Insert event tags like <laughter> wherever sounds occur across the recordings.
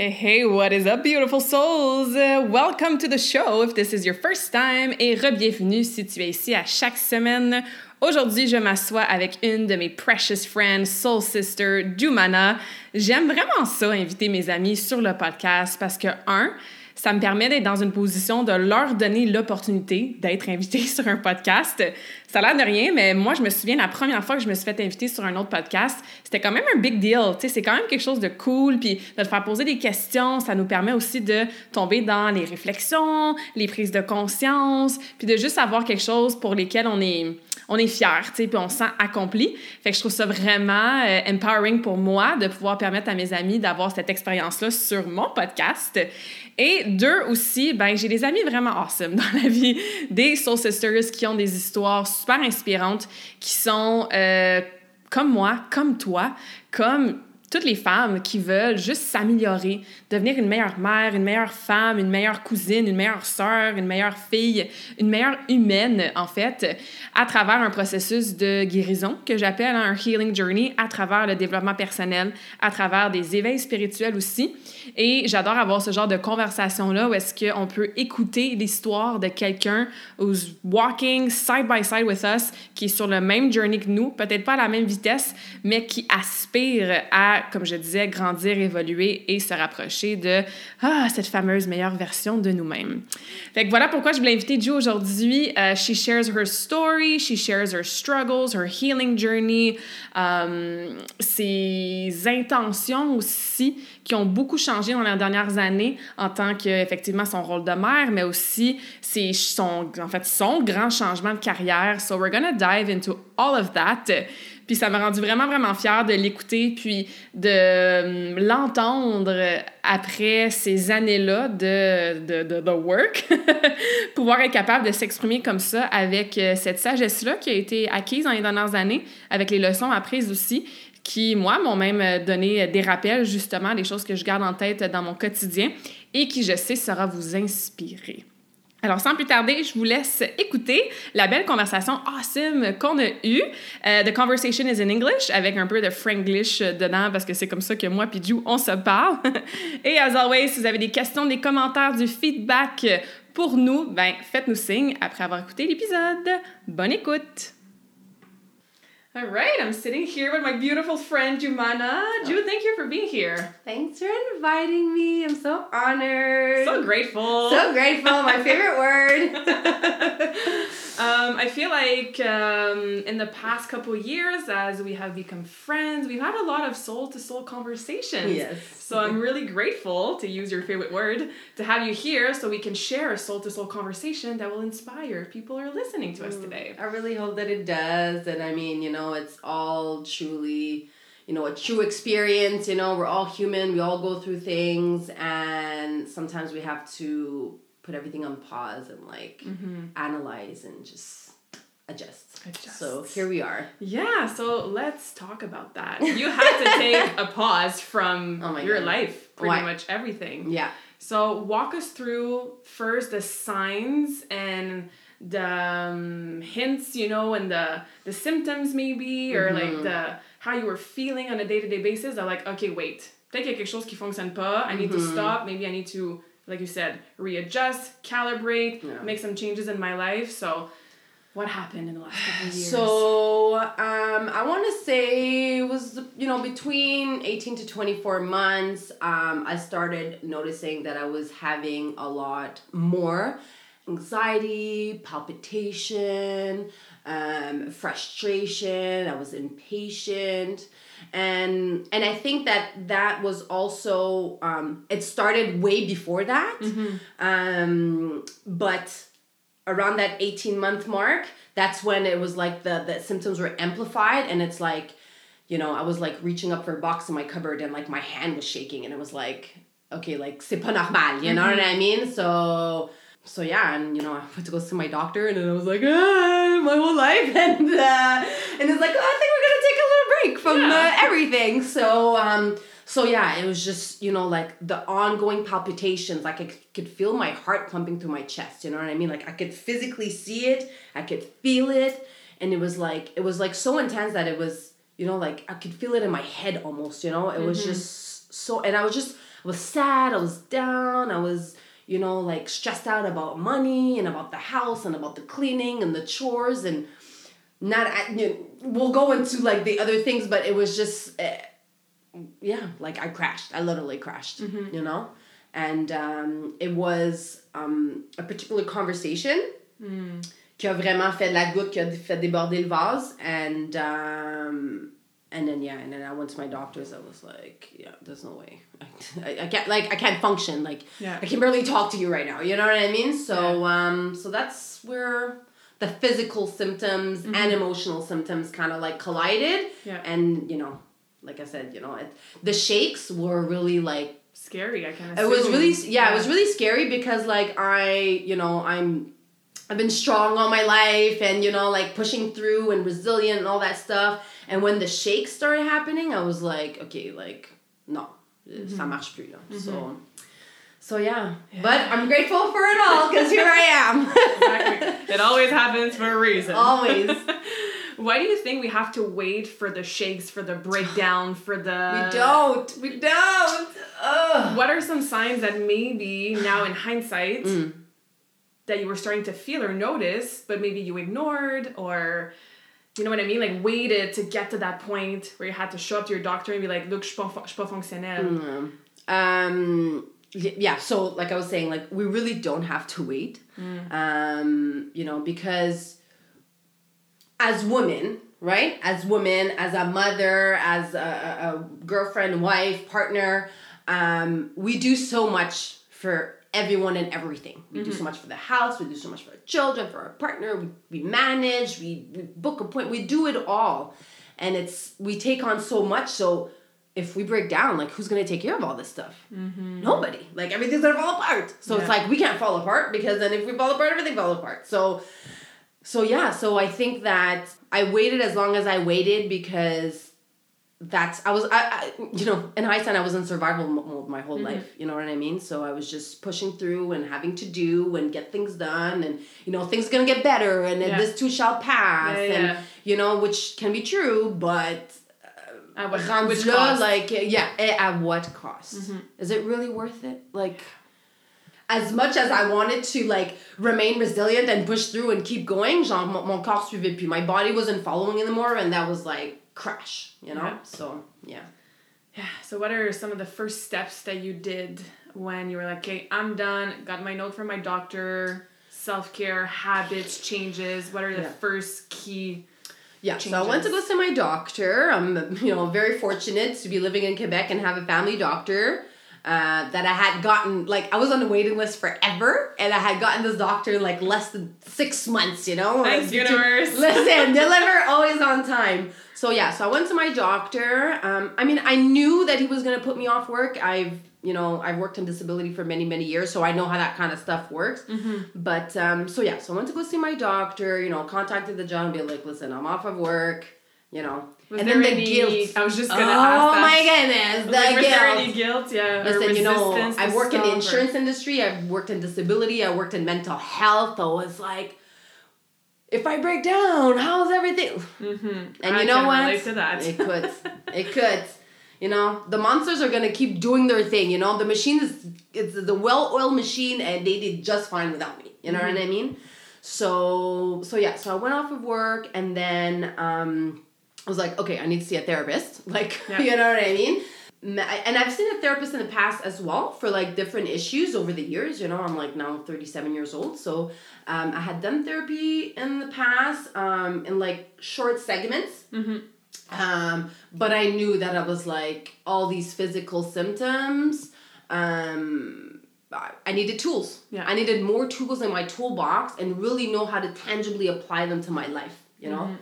Hey, hey, what is up, beautiful souls? Welcome to the show if this is your first time et re-bienvenue si tu es ici à chaque semaine. Aujourd'hui, je m'assois avec une de mes precious friends, soul sister, Jumana. J'aime vraiment ça, inviter mes amis sur le podcast parce que, un, ça me permet d'être dans une position de leur donner l'opportunité d'être invité <laughs> sur un podcast. Ça a l'air de rien, mais moi, je me souviens la première fois que je me suis fait inviter sur un autre podcast, c'était quand même un big deal. Tu sais, c'est quand même quelque chose de cool, puis de te faire poser des questions, ça nous permet aussi de tomber dans les réflexions, les prises de conscience, puis de juste avoir quelque chose pour lesquels on est on est fier, tu sais, puis on se sent accompli. Fait que je trouve ça vraiment euh, empowering pour moi de pouvoir permettre à mes amis d'avoir cette expérience-là sur mon podcast. Et deux aussi, ben j'ai des amis vraiment awesome dans la vie, des soul sisters qui ont des histoires super inspirantes, qui sont euh, comme moi, comme toi, comme toutes les femmes qui veulent juste s'améliorer, devenir une meilleure mère, une meilleure femme, une meilleure cousine, une meilleure sœur, une meilleure fille, une meilleure humaine, en fait, à travers un processus de guérison que j'appelle un healing journey, à travers le développement personnel, à travers des éveils spirituels aussi. Et j'adore avoir ce genre de conversation-là où est-ce qu'on peut écouter l'histoire de quelqu'un who's walking side by side with us, qui est sur le même journey que nous, peut-être pas à la même vitesse, mais qui aspire à, comme je disais, grandir, évoluer et se rapprocher de ah, cette fameuse meilleure version de nous-mêmes. Fait que voilà pourquoi je voulais inviter Joe aujourd'hui. Uh, she shares her story, she shares her struggles, her healing journey, um, ses intentions aussi qui ont beaucoup changé dans les dernières années en tant que effectivement son rôle de mère, mais aussi c'est son en fait son grand changement de carrière. So we're gonna dive into all of that. Puis ça m'a rendu vraiment, vraiment fière de l'écouter, puis de l'entendre après ces années-là de, de, de, work, <laughs> pouvoir être capable de s'exprimer comme ça avec cette sagesse-là qui a été acquise dans les dernières années, avec les leçons apprises aussi, qui, moi, m'ont même donné des rappels, justement, des choses que je garde en tête dans mon quotidien et qui, je sais, sera vous inspirer. Alors, sans plus tarder, je vous laisse écouter la belle conversation awesome qu'on a eue. Uh, the conversation is in English, avec un peu de franglish dedans, parce que c'est comme ça que moi et Ju, on se parle. <laughs> et as always, si vous avez des questions, des commentaires, du feedback pour nous, ben, faites-nous signe après avoir écouté l'épisode. Bonne écoute! All right, I'm sitting here with my beautiful friend Jumana. Ju, thank you for being here. Thanks for inviting me. I'm so honored. So grateful. So grateful. My <laughs> favorite word. <laughs> um, I feel like um, in the past couple years, as we have become friends, we've had a lot of soul to soul conversations. Yes. So I'm really grateful to use your favorite word to have you here, so we can share a soul to soul conversation that will inspire people who are listening to us today. I really hope that it does, and I mean, you know, it's all truly you know a true experience you know we're all human we all go through things and sometimes we have to put everything on pause and like Mm-hmm. analyze and just adjust. Adjust. so here we are Yeah, so let's talk about that. You had to take a <laughs> pause from Oh your God. life, pretty Why? much everything. yeah So walk us through first the signs and the um, hints, you know, and the the symptoms maybe, or like Mhm. the how you were feeling on a day to day basis. Are like, okay, wait, peut-être qu'il y a quelque chose qui fonctionne pas. I need to Mhm. stop. Maybe I need to, like you said, readjust, calibrate, Yeah. make some changes in my life. So, what happened in the last couple of years? So um, I want to say it was you know between eighteen to twenty four months. Um, I started noticing that I was having a lot more anxiety, palpitation, um, frustration. I was impatient, and and I think that that was also um, it started way before that, um, but around that 18 month mark that's when it was like the the symptoms were amplified and it's like you know i was like reaching up for a box in my cupboard and like my hand was shaking and it was like okay like c'est pas normal you know what i mean? So so yeah and you know i went to go see my doctor and then i was like ah, my whole life <laughs> and uh, and it's like oh, i think we're gonna take a little break from Yeah. uh, everything. So um so yeah it was just you know like the ongoing palpitations like I could feel my heart pumping through my chest you know what i mean? Like i could physically see it i could feel it and it was like it was like so intense that it was you know like i could feel it in my head almost you know? It was just so and i was just i was sad i was down i was you know like stressed out about money and about the house and about the cleaning and the chores and not you know, we'll go into like the other things but it was just uh, yeah like i crashed. I literally crashed you know? And um, it was um, a particular conversation qui a vraiment fait la goutte qui a fait déborder le vase. And um, and then yeah and then i went to my doctors. I was like yeah there's no way. I, I can't like i can't function. Like Yeah. i can barely talk to you right now. You know what i mean? So um so that's where the physical symptoms and emotional symptoms kind of like collided. Yeah. and you know like i said you know it, the shakes were really like Scary, I can it was really yeah, it was really scary because like I you know I'm I've been strong all my life and you know like pushing through and resilient and all that stuff and when the shakes started happening I was like okay like no mm-hmm. ça marche plus là. so mm-hmm. so yeah. but I'm grateful for it all because here I am Exactly. <laughs> It always happens for a reason. always <laughs> Why do you think we have to wait for the shakes, for the breakdown, <sighs> for the. we don't we don't Ugh. What are some signs that maybe now in hindsight Mm. that you were starting to feel or notice, but maybe you ignored or. You know what I mean? Like waited to get to that point where you had to show up to your doctor and be like, "Look, je suis pas, fonctionnel." um yeah so like i was saying like we really don't have to wait um you know because as women right? As women as a mother as a, a, girlfriend wife partner um we do so much for everyone and everything. We do so much for the house we do so much for our children for our partner we, we manage we, we book appointment we do it all. And it's we take on so much so if we break down like who's gonna take care of all this stuff? Nobody. Like everything's gonna fall apart. So it's like we can't fall apart because then if we fall apart everything falls apart. So so yeah so i think that i waited as long as i waited because that's i was i, I you know in hindsight i was in survival mode my whole mm-hmm. life you know what i mean? So i was just pushing through and having to do and get things done and you know things gonna get better and Yeah. this too shall pass Yeah, and you know which can be true but At uh, what, which cost? like yeah eh, at what cost? Mm-hmm. Is it really worth it? Like as much as I wanted to like remain resilient and push through and keep going genre mon, corps suivait plus my body wasn't following anymore and that was like crash you know Yeah. so yeah Yeah. So, what are some of the first steps that you did when you were like, okay, I'm done, got my note from my doctor, self care, habits, changes? What are the Yeah. first key? Yeah, so I went to go see my doctor. I'm, you know, very fortunate to be living in Quebec and have a family doctor uh, that I had gotten. Like, I was on the waiting list forever, and I had gotten this doctor in like less than six months. You know, Thanks, universe. <laughs> Listen, <laughs> deliver always on time. So yeah, so I went to my doctor. Um, I mean, I knew that he was gonna put me off work. I've you know I've worked in disability for many many years, so I know how that kind of stuff works. But um, so yeah, so I went to go see my doctor. You know, contacted the job and be like, listen, I'm off of work. You know, Was and there then the guilt. I was just gonna oh ask that. my goodness, Was, like, the was there guilt. any guilt? Yeah. Listen, you know, I work in the stuff, or- insurance industry. I've worked in disability. I worked in mental health. I was like, if I break down, how's everything? Mhm. And I you know what? relate to that. It could. <laughs> it could. You know, the monsters are gonna keep doing their thing. You know, the machine is it's the well-oiled machine, and they did just fine without me. You know Mm-hmm. what I mean? So so yeah. So I went off of work, and then um, was like, okay, I need to see a therapist. <laughs> Like, Yeah. you know what I mean? and I've seen a therapist in the past as well for like different issues over the years. You know, I'm like now 37 years old. So um, I had done therapy in the past um, in like short segments. Mm-hmm. Um, but I knew that I was like all these physical symptoms. Um, I needed tools. Yeah. I needed more tools in my toolbox and really know how to tangibly apply them to my life, you know? Mm-hmm.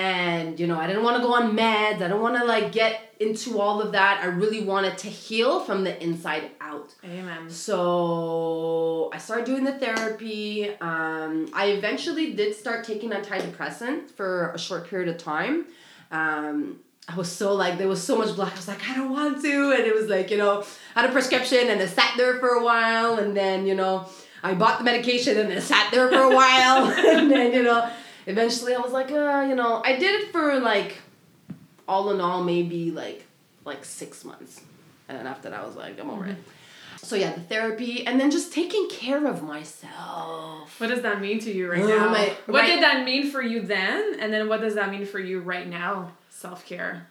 And, you know, I didn't want to go on meds. I don't want to like get into all of that. I really wanted to heal from the inside out. Amen. So I started doing the therapy. Um, I eventually did start taking antidepressants for a short period of time. Um, I was so like there was so much blood. I was like I don't want to, and it was like you know I had a prescription and it sat there for a while, and then you know I bought the medication and it sat there for a while, <laughs> and then you know eventually I was like uh, you know I did it for like all in all maybe like like six months, and then after that I was like I'm over it. So yeah, the therapy and then just taking care of myself. What does that mean to you right Oh, now? my- what did that mean for you then? And then what does that mean for you right now? Self care.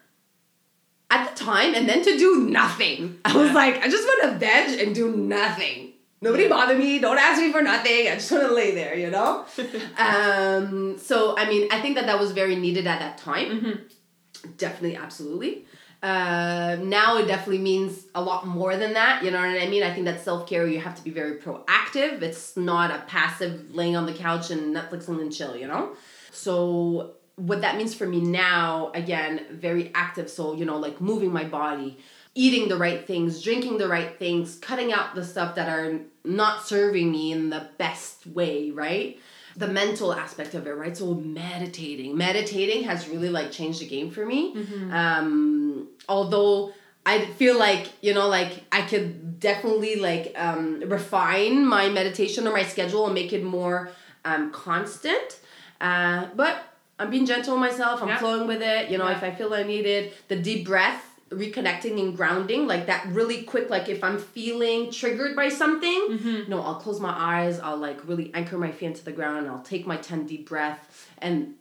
at the time and then to do nothing. I was Yeah. like, I just want to veg and do nothing. Nobody bother me. Don't ask me for nothing. I just want to lay there, you know? <laughs> um, so, I mean, I think that that was very needed at that time. Mm-hmm. Definitely, absolutely. Uh, now it definitely means a lot more than that. You know what I mean? I think that self care, you have to be very proactive. It's not a passive laying on the couch and Netflixing and chill, you know? So, what that means for me now, again, very active. So, you know, like moving my body, eating the right things, drinking the right things, cutting out the stuff that are not serving me in the best way, right? The mental aspect of it, right? So meditating. Meditating has really like changed the game for me. Um, although I feel like, you know, like I could definitely like um, refine my meditation or my schedule and make it more um, constant. Uh, but I'm being gentle with myself. I'm Yeah. flowing with it. You know, Yeah. if I feel I need it, the deep breath, reconnecting and grounding, like that really quick, like if I'm feeling triggered by something, you know, I'll close my eyes, I'll like really anchor my feet into the ground I'll take my 10 deep breath And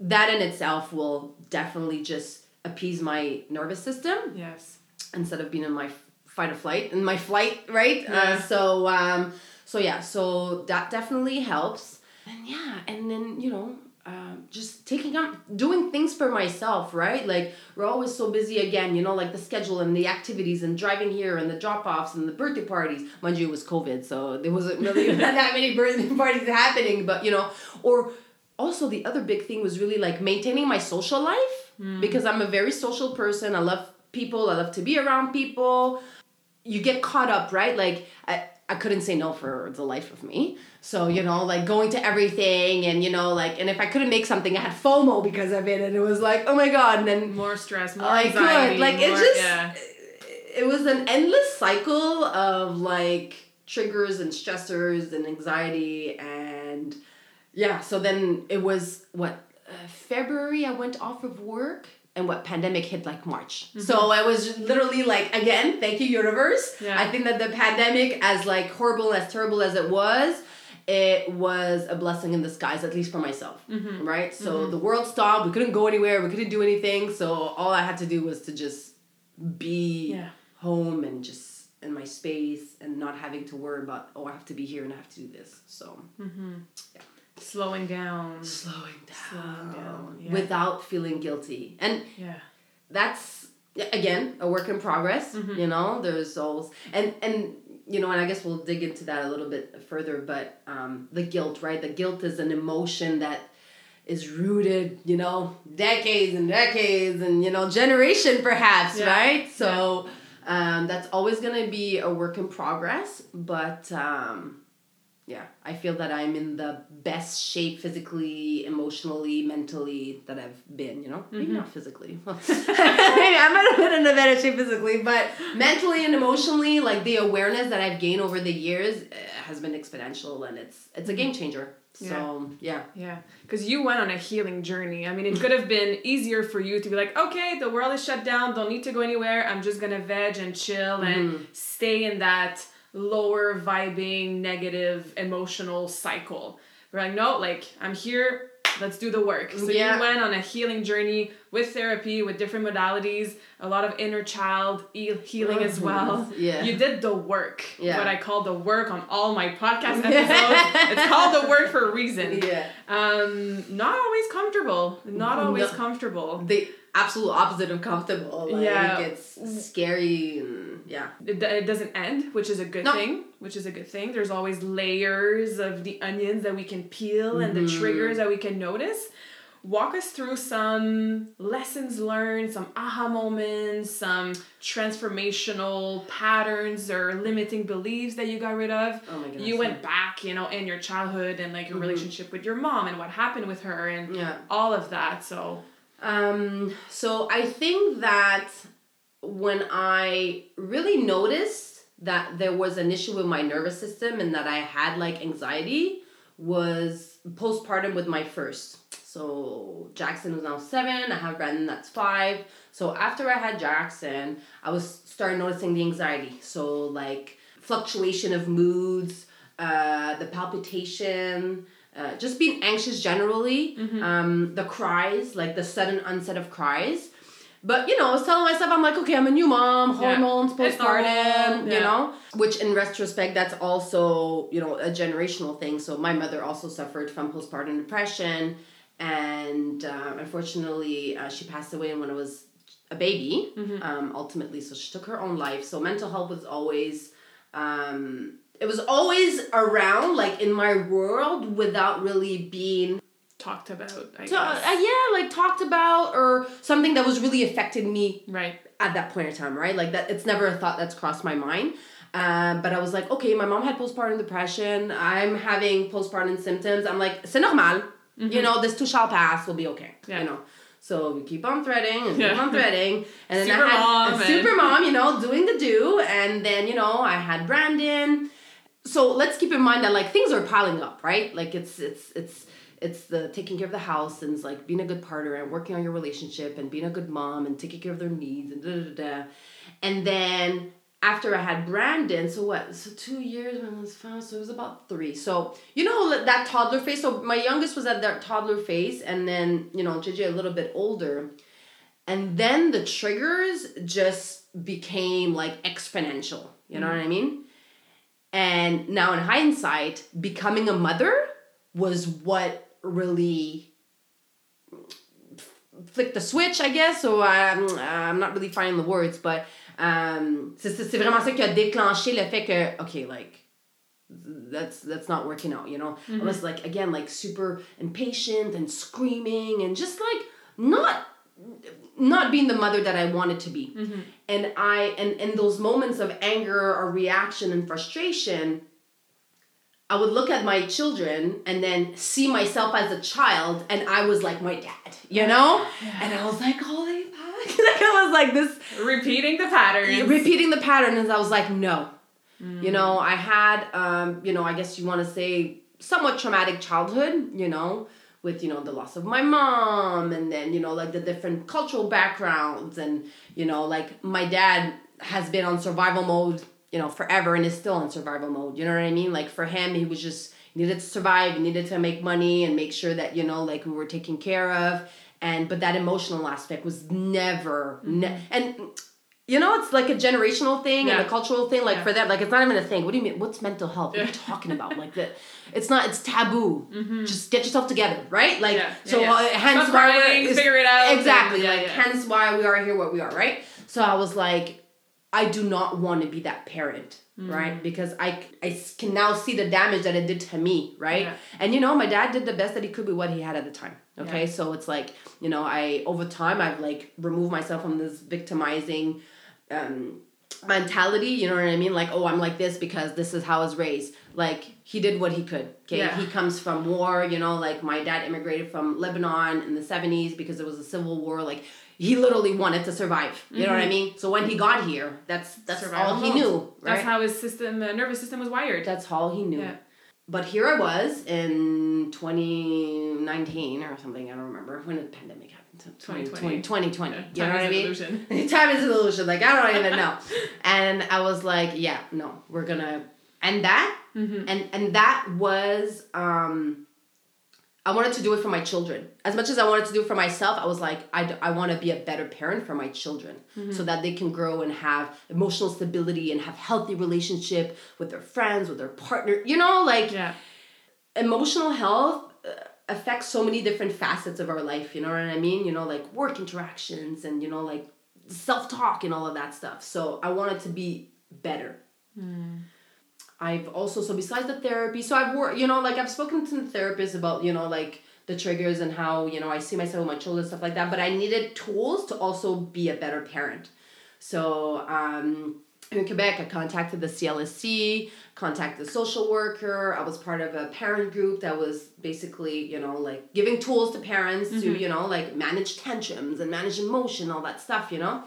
that in itself will definitely just appease my nervous system Yes. instead of being in my fight or flight in my flight right Yeah. uh, so um so yeah so that definitely helps and yeah and then you know um, just taking up doing things for myself right like we're always so busy again you know like the schedule and the activities and driving here and the drop-offs and the birthday parties mind you it was covid so there wasn't really <laughs> <laughs> that many birthday parties happening but you know or also the other big thing was really like maintaining my social life because I'm a very social person. I love people. I love to be around people. You get caught up, right? Like I, I couldn't say no for the life of me. So, you know, like going to everything and you know, like and if I couldn't make something, I had FOMO because of it and it was like, oh my god, and then More stress, more I anxiety. could. Like more, it just yeah. it was an endless cycle of like triggers and stressors and anxiety and yeah, so then it was what uh, February I went off of work and what pandemic hit like March. Mm-hmm. So I was literally like again, thank you universe. Yeah. I think that the pandemic as like horrible as terrible as it was, it was a blessing in disguise at least for myself. Mm-hmm. Right? So mm-hmm. the world stopped, we couldn't go anywhere, we couldn't do anything, so all I had to do was to just be Yeah. home and just in my space and not having to worry about oh I have to be here and I have to do this. So slowing down. slowing down, Slowing down, yeah. without feeling guilty. And Yeah. that's again a work in progress. Mm-hmm. You know, there's always and and you know, and I guess we'll dig into that a little bit further. But um, the guilt, right? The guilt is an emotion that is rooted, you know, decades and decades and you know, generation perhaps, Yeah. right? So um, that's always gonna be a work in progress. But um, yeah, I feel that I'm in the best shape physically, emotionally, mentally that I've been, you know? Maybe mm-hmm. not physically. <laughs> Maybe I might have been in a better shape physically, but mentally and emotionally, like the awareness that I've gained over the years uh, has been exponential and it's it's a mm-hmm. game changer. So, yeah. Yeah, because you went on a healing journey. I mean, it could have been easier for you to be like, okay, the world is shut down, don't need to go anywhere. I'm just gonna veg and chill and mm-hmm. stay in that lower vibing, negative, emotional cycle. We're like, no, like I'm here. let's do the work. So Yeah. you went on a healing journey with therapy, with different modalities, a lot of inner child e- healing as Mhm. well. <laughs> Yeah. You did the work. Yeah. What I call the work on all my podcast <laughs> episodes. it's called the work for a reason. Yeah. Um, not always comfortable. Not always No. comfortable. The absolute opposite of comfortable. Like, Yeah. It's scary and yeah. It, it doesn't end, which is a good No. thing. Which is a good thing. There's always layers of the onions that we can peel and the Mhm. triggers that we can notice. Walk us through some lessons learned, some aha moments, some transformational patterns or limiting beliefs that you got rid of. Oh my goodness. You went back, you know, in your childhood and like your Mhm. relationship with your mom and what happened with her and Yeah. all of that. So, Um, so I think that when I really noticed that there was an issue with my nervous system and that I had like anxiety was postpartum with my first. So Jackson was now seven, I have Brandon that's five. So after I had Jackson, I was starting noticing the anxiety. So like fluctuation of moods, uh, the palpitation, uh, just being anxious generally, um, the cries, like the sudden onset of cries. But you know, I was telling myself, I'm like, okay, I'm a new mom, hormones, normal, postpartum, you know. Which in retrospect, that's also you know a generational thing. So my mother also suffered from postpartum depression, and uh, unfortunately, uh, she passed away when I was a baby. Mm-hmm. Um, ultimately, so she took her own life. So mental health was always. Um, it was always around, like in my world, without really being talked about, I so, guess. uh, yeah, like talked about or something that was really affecting me right. at that point in time, right? Like that, it's never a thought that's crossed my mind. Um, but I was like, okay, my mom had postpartum depression. I'm having postpartum symptoms. I'm like, c'est normal. You know, this too shall pass. We'll be okay. Mm-hmm. Yeah. You know. So we keep on threading and Yeah. keep on threading. <laughs> And then Super I had mom super mom, you know, doing the do. And then, you know, I had Brandon. So let's keep in mind that like things are piling up, right? Like it's it's it's it's the taking care of the house and it's like being a good partner and working on your relationship and being a good mom and taking care of their needs and da da da. da. And then after I had Brandon, so what? So two years when I was five, so it was about three. So you know that toddler phase. So my youngest was at that toddler phase, and then you know JJ a little bit older, and then the triggers just became like exponential. You know mm. what I mean? And now in hindsight, becoming a mother was what really flicked the switch, I guess. So um, I'm not really finding the words, but um, c'est c'est- c'est vraiment ça qui a déclenché le fait que, okay, like, that's that's not working out, you know. I was like again like super impatient and screaming and just like not not being the mother that I wanted to be. And I and in those moments of anger or reaction and frustration, I would look at my children and then see myself as a child, and I was like my dad, you know? And I was like, holy fuck. <laughs> like I was like this Repeating the pattern. repeating the pattern and I was like, no. You know, I had um, you know, I guess you want to say somewhat traumatic childhood, you know, with, you know, the loss of my mom and then, you know, like the different cultural backgrounds and, you know, like my dad has been on survival mode, you know, forever and is still on survival mode. You know what I mean? Like for him, he was just needed to survive, needed to make money and make sure that, you know, like we were taken care of. And but that emotional aspect was never ne- and you know, it's like a generational thing and a cultural thing. Like Yeah. for them, like it's not even a thing. What do you mean? What's mental health? What are you <laughs> talking about? Like that, it's not. It's taboo. Just get yourself together, right? Like Mm-hmm. Yeah, so. yeah, yeah. Uh, hence Stop why crying, we're figure it out, Exactly. and- yeah, like yeah. hence why we are here, what we are, right? So I was like, I do not want to be that parent, Mm-hmm. right? Because I, I can now see the damage that it did to me, right? Yeah. And you know, my dad did the best that he could with what he had at the time. Okay, Yeah. so it's like you know, I over time I've like removed myself from this victimizing um, mentality. You know what I mean? Like, oh, I'm like this because this is how I was raised. Like he did what he could. Okay, Yeah. he comes from war. You know, like my dad immigrated from Lebanon in the '70s because there was a civil war. Like he literally wanted to survive. You know what I mean? So when he got here, that's that's Mm-hmm. Survival all he knew. Right? That's how his system, uh, nervous system was wired. That's all he knew. Yeah. But here I was in 2019 or something, I don't remember when the pandemic happened. 2020. 2020. Yeah, You know time what I is mean? illusion. <laughs> time is an illusion. Like, I don't even know. <laughs> and I was like, yeah, no, we're gonna. And that, Mm-hmm. and, and that was, um, I wanted to do it for my children. As much as I wanted to do it for myself, I was like, I, d- I want to be a better parent for my children so that they can grow and have emotional stability and have healthy relationship with their friends, with their partner. You know, like Yeah. emotional health uh, affects so many different facets of our life you know what i mean you know like work interactions and you know like self-talk and all of that stuff so i wanted to be better i've also so besides the therapy so i've worked you know like i've spoken to the therapist about you know like the triggers and how you know i see myself with my children stuff like that but i needed tools to also be a better parent so um in Quebec, I contacted the CLSC, contacted the social worker. I was part of a parent group that was basically, you know, like giving tools to parents to, you know, like manage tantrums and manage emotion, all that stuff, you know.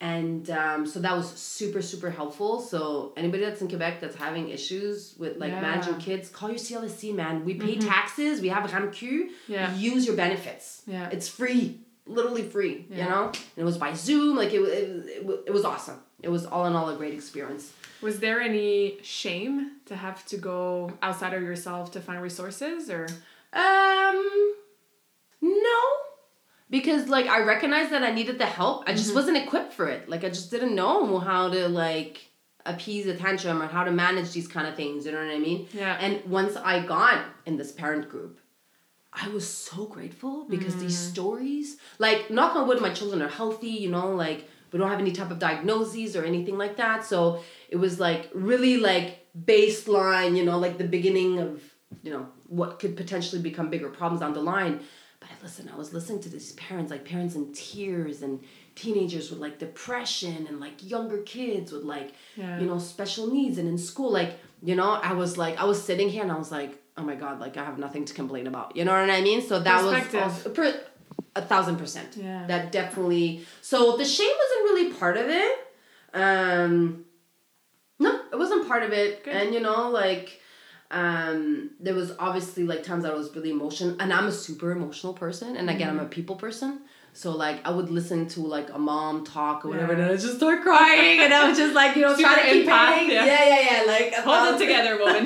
And um, so that was super, super helpful. So anybody that's in Quebec that's having issues with like Yeah. managing kids, call your CLSC, man. We pay taxes. We have RAMQ. Yeah. Use your benefits. Yeah. It's free, literally free. Yeah. You know, and it was by Zoom. Like it, it, was- it, it was awesome. It was all in all a great experience. Was there any shame to have to go outside of yourself to find resources or Um, no, because like I recognized that I needed the help. I just Mm-hmm. wasn't equipped for it. Like I just didn't know how to like appease a tantrum or how to manage these kind of things. You know what I mean? Yeah. And once I got in this parent group, I was so grateful because these Mm. stories, like knock on wood, my children are healthy. You know, like we don't have any type of diagnoses or anything like that. So it was like really like baseline. You know, like the beginning of you know what could potentially become bigger problems down the line. But I listen, I was listening to these parents, like parents in tears and teenagers with like depression and like younger kids with like Yeah. you know special needs and in school like you know I was like I was sitting here and I was like oh my god like I have nothing to complain about you know what I mean so that was also, per, a thousand percent Yeah. that definitely so the shame wasn't really part of it um no it wasn't part of it Good. and you know like um there was obviously like times I was really emotional and I'm a super emotional person and again I'm Mm-hmm. a people person so like I would listen to like a mom talk or whatever Yeah. and I just start crying and I was just like you know Super trying to keep it yeah. yeah yeah yeah like hold it together, <laughs> woman?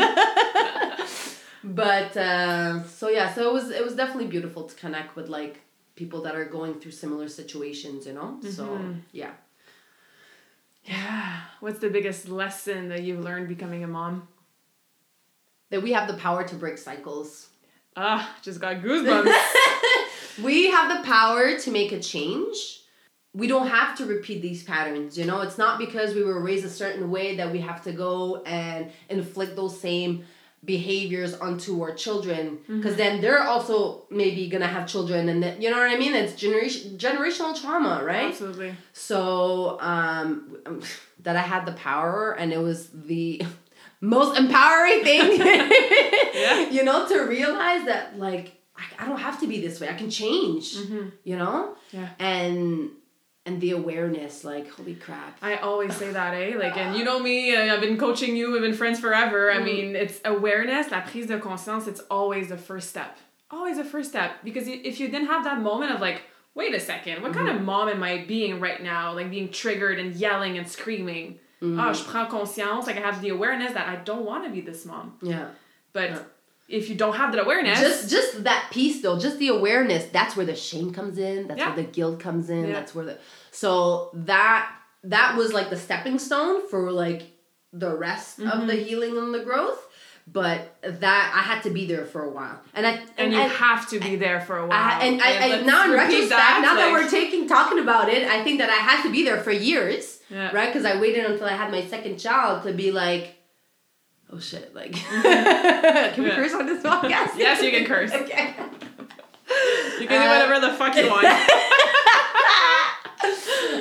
but uh, so yeah so it was it was definitely beautiful to connect with like people that are going through similar situations you know so Mm-hmm. yeah yeah. What's the biggest lesson that you've learned becoming a mom? That we have the power to break cycles. Ah, just got goosebumps. <laughs> we have the power to make a change. We don't have to repeat these patterns you know? It's not because we were raised a certain way that we have to go and inflict those same behaviors onto our children because then they're also maybe gonna have children and then you know what i mean? It's generation generational trauma right? Absolutely. so um <laughs> that i had the power and it was the <laughs> most empowering thing <laughs> Yeah. <laughs> you know to realize that like I, I don't have to be this way i can change you know Yeah. and and the awareness like holy crap I always say that, eh? Like, and you <sighs> know me, uh, I've been coaching you, we've been friends forever. I mean, it's awareness, la prise de conscience, it's always the first step. Always the first step. Because if you didn't have that moment of like, wait a second, what kind of mom am I being right now? Like being triggered and yelling and screaming. Ah, je prends conscience, like I have the awareness that I don't want to be this mom. yeah But Yeah. if you don't have that awareness, just just that piece though just the awareness that's where the shame comes in that's Yeah. where the guilt comes in Yeah. that's where the so that that was like the stepping stone for like the rest of Mm-hmm. the healing and the growth but that i had to be there for a while and i and you I, have to be there for a while. I, and I, I now in retrospect, now that we're taking talking about it, I think that I had to be there for years, Yeah. right? Because I waited until I had my second child to be like, oh shit, like, <laughs> can we Yeah. curse on this podcast? <laughs> Yes, you can curse. <laughs> okay. You can do Uh, whatever the fuck you want.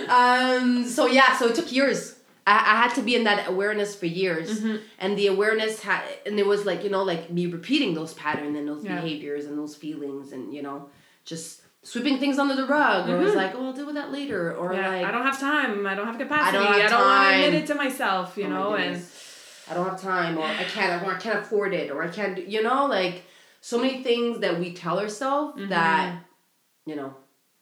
um. So yeah. So it took years. I, I had to be in that awareness for years, Mm-hmm. and the awareness had, and it was like you know, like me repeating those patterns and those Yeah. behaviors and those feelings, and you know, just sweeping things under the rug, or it was like, oh, I'll deal with that later, or Mm-hmm. Yeah, like, I don't have time. I don't have capacity. I don't don't, have want to admit it to myself, you oh my know, and I don't have time, or I can't, or I can't afford it, or I can't, do, you know, like so many things that we tell ourselves Mm-hmm. that, you know,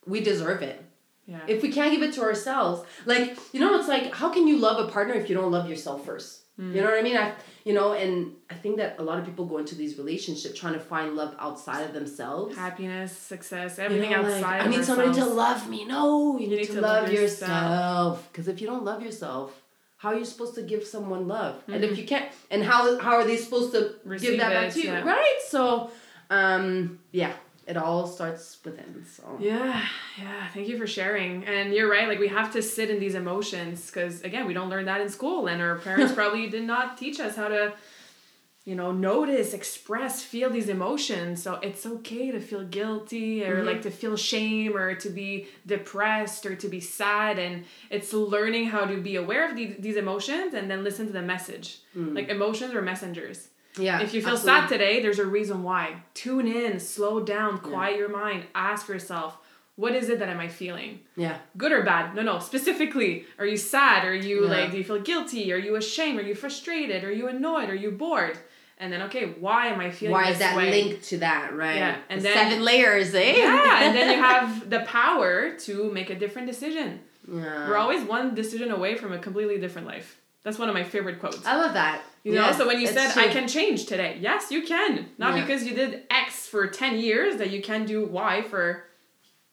we deserve it. Yeah. If we can't give it to ourselves, like, you know, it's like, how can you love a partner if you don't love yourself first? You know what I mean? I you know, and I think that a lot of people go into these relationships trying to find love outside of themselves. Happiness, success, You everything know, like, outside. I need somebody to love me. No, you, need, to, love, yourself. yourself. Because if you don't love yourself, how are you supposed to give someone love? And if you can't, and how how are they supposed to Mm-hmm. Receive give that back it, to you? yeah. Right. So, um, yeah, it all starts within. So. Yeah, yeah. Thank you for sharing. And you're right. Like we have to sit in these emotions because again, we don't learn that in school, and our parents <laughs> probably did not teach us how to, you know, notice, express, feel these emotions. So it's okay to feel guilty or mm-hmm. like to feel shame or to be depressed or to be sad, and it's learning how to be aware of these, these emotions and then listen to the message. Mm. Like emotions are messengers. Yeah. If you feel absolutely. sad today, there's a reason why. Tune in, slow down, quiet your mind, ask yourself, what is it that am I feeling? Yeah. Good or bad? No, no. Specifically, are you sad? Are you Yeah. like, do you feel guilty? Are you ashamed? Are you frustrated? Are you annoyed? Are you bored? And then, okay, why am I feeling Why is that way? linked to that? Right. Yeah, and The then- seven layers, eh? Yeah, and then you <laughs> have the power to make a different decision. Yeah. We're always one decision away from a completely different life. That's one of my favorite quotes. I love that. You know, so when you said true. I can change today, yes, you can. Not Yeah. because you did X for 10 years that you can do Y for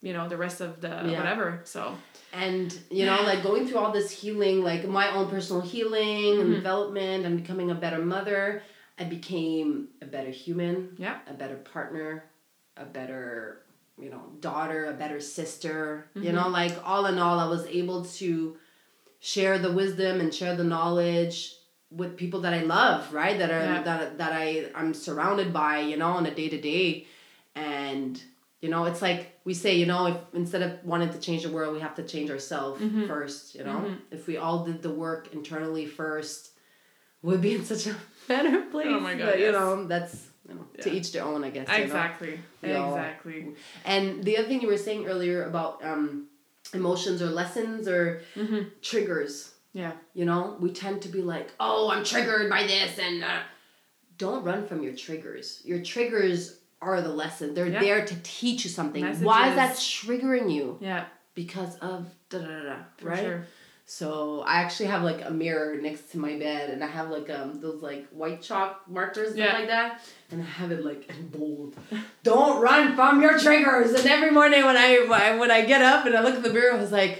you know, the rest of the Yeah. whatever. So, and you know like going through all this healing like my own personal healing and Mhm. development and becoming a better mother i became a better human Yeah. a better partner a better you know daughter a better sister you Mm-hmm. know like all in all i was able to share the wisdom and share the knowledge with people that i love right that are Yeah. that, that i i'm surrounded by you know on a day to day and you know it's like we say you know if instead of wanting to change the world we have to change ourselves Mhm. first you know Mhm. if we all did the work internally first we'd be in such a <laughs> better place Oh my God, but you know that's you know to each their own i guess you know? exactly. We all- Exactly. and the other thing you were saying earlier about um emotions or lessons or Mhm. triggers Yeah. you know we tend to be like oh i'm triggered by this and uh, don't run from your triggers your triggers are the lesson they're Yeah. there to teach you something why is that triggering you Yeah. because of da da da da right sure. So I actually have like a mirror next to my bed, and I have like um those like white chalk markers and Yeah. stuff like that, and I have it like in bold. <laughs> Don't run from your triggers. And every morning when I when I- get up and I look at the mirror, I was like,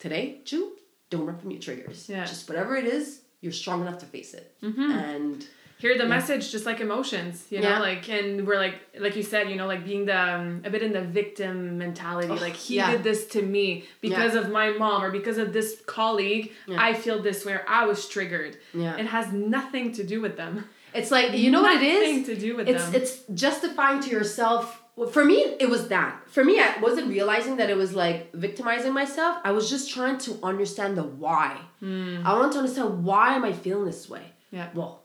today, Ju, don't run from your triggers. Yeah. Just whatever it is, you're strong enough to face it. Mm-hmm. And hear the Yeah. message just like emotions you know Yeah. like and we're like like you said you know like being the um, a bit in the victim mentality Oh, like he yeah. did this to me because of my mom or because of this colleague i feel this way i was triggered. Yeah, it has nothing to do with them. It's like you know what it is. nothing to do with it's them. it's justifying to yourself well, for me it was that. For me i wasn't realizing that it was like victimizing myself. I was just trying to understand the why. Hmm. i wanted to understand why am i feeling this way? Yeah. Well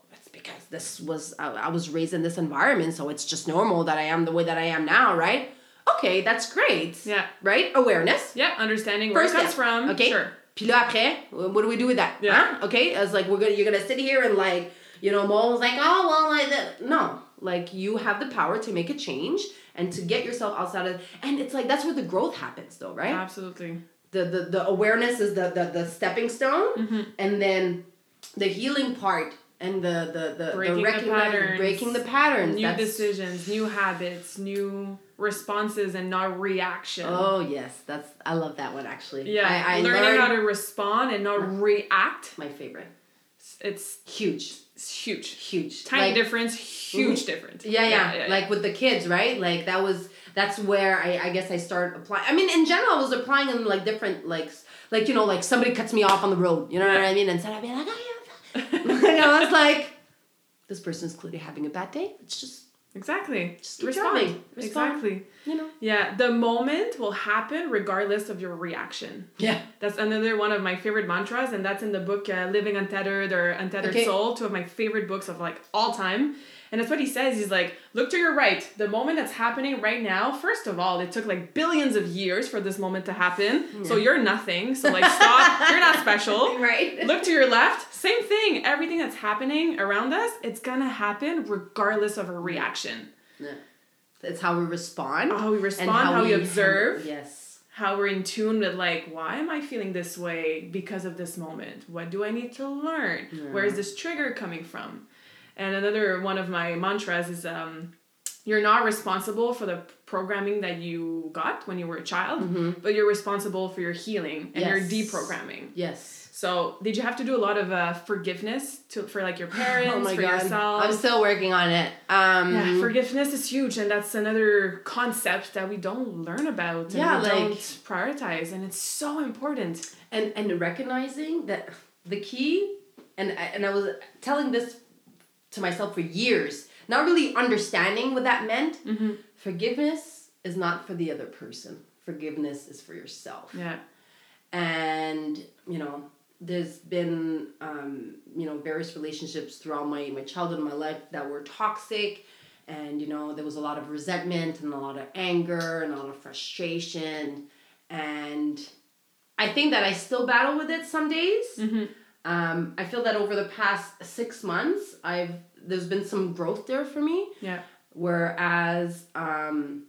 this was I, I was raised in this environment so it's just normal that i am the way that i am now right okay that's great yeah right awareness yeah understanding where First it comes step, from okay sure Puis là après, what do we do with that? Yeah. Huh? Okay, I was like, we're gonna you're gonna sit here and like, you know, Mo was like, oh well, like. No, like you have the power to make a change and to get yourself outside of, and it's like that's where the growth happens, though, right? absolutely The the the awareness is the the, the stepping stone, Mhm. and then the healing part and the the the, Breaking the the patterns. breaking the patterns. new that's- decisions new habits new responses and not reaction Oh yes, that's I love that one actually. yeah I, I learning learned how to respond and not react my favorite. it's, Huge, it's huge huge. tiny Like, difference huge difference Yeah, yeah, like with the kids, right? Like that was that's where I, I guess I started applying. I mean, in general, I was applying in like different like like you know like somebody cuts me off on the road, you know what I mean? Instead I'd be like, oh, <laughs> and I was like, this person is clearly having a bad day. It's just exactly Just respond. Respond. exactly you know. yeah the moment will happen regardless of your reaction Yeah. that's another one of my favorite mantras and that's in the book uh, living untethered or untethered Okay. soul two of my favorite books of like all time and that's what he says he's like look to your right the moment that's happening right now first of all it took like billions of years for this moment to happen so you're nothing so like stop <laughs> you're not special <laughs> Right. Look to your left, same thing. Everything that's happening around us, it's gonna happen regardless of our reaction. Yeah. It's how we respond. How we respond, how, we, observe, Yes. how we're in tune with like why am i feeling this way because of this moment? What do i need to learn? Where is this trigger coming from? And another one of my mantras is um, you're not responsible for the programming that you got when you were a child but you're responsible for your healing and your deprogramming. Yes. So did you have to do a lot of uh, forgiveness to for like your parents <sighs> Oh my for god. yourself I'm still working on it. Um yeah, forgiveness is huge, and that's another concept that we don't learn about and Yeah, we like- don't prioritize, and it's so important. and and recognizing that the key and I- and I was telling this to myself for years, not really understanding what that meant. Mm-hmm. Forgiveness is not for the other person. Forgiveness is for yourself. Yeah, and you know there's been um, you know various relationships throughout my, my childhood and my life that were toxic. And you know there was a lot of resentment and a lot of anger and a lot of frustration. And i think that i still battle with it some days. Mm-hmm. um, i feel that over the past six months i've there's been some growth there for me. Yeah, whereas um,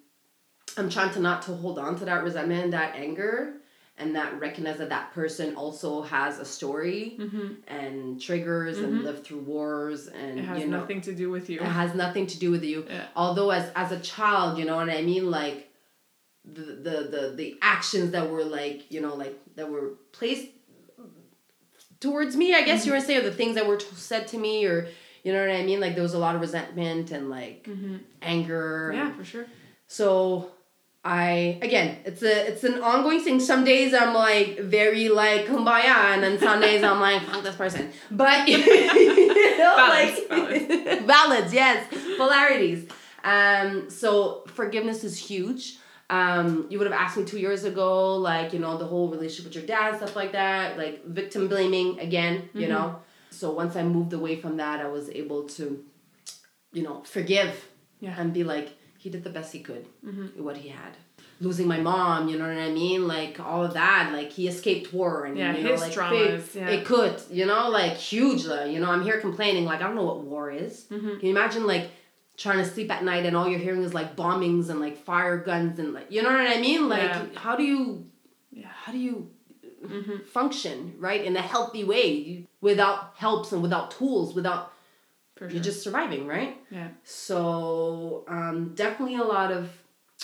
i'm trying to not to hold on to that resentment that anger and that recognize that that person also has a story mm-hmm. and triggers and lived through wars and it has you know nothing to do with you. it has nothing to do with you Yeah. although as as a child you know what i mean like the the the, the actions that were like you know like that were placed towards me i guess you were saying or the things that were t- said to me or you know what i mean like there was a lot of resentment and like Mm-hmm. anger Yeah, for sure. so I again, it's a it's an ongoing thing. Some days I'm like very like kumbaya, and then some days I'm like fuck this person. But <laughs> you know, Balance, like balance, <laughs> yes, polarities. Um, so forgiveness is huge. Um, you would have asked me two years ago, like you know the whole relationship with your dad, stuff like that, like victim blaming again. You know, so once I moved away from that, I was able to, you know, forgive Yeah. and be like, he did the best he could with what he had. Losing my mom, you know what I mean? Like all of that, like he escaped war and Yeah, you know, his like traumas, big- yeah. it could, you know, like huge. You know, I'm here complaining, like I don't know what war is. Mm-hmm. Can you imagine like trying to sleep at night and all you're hearing is like bombings and like fire guns and like you know what I mean? Like Yeah. how do you Yeah. how do you Mm-hmm. function right in a healthy way without helps and without tools without For sure. you're just surviving right yeah. so um, definitely a lot of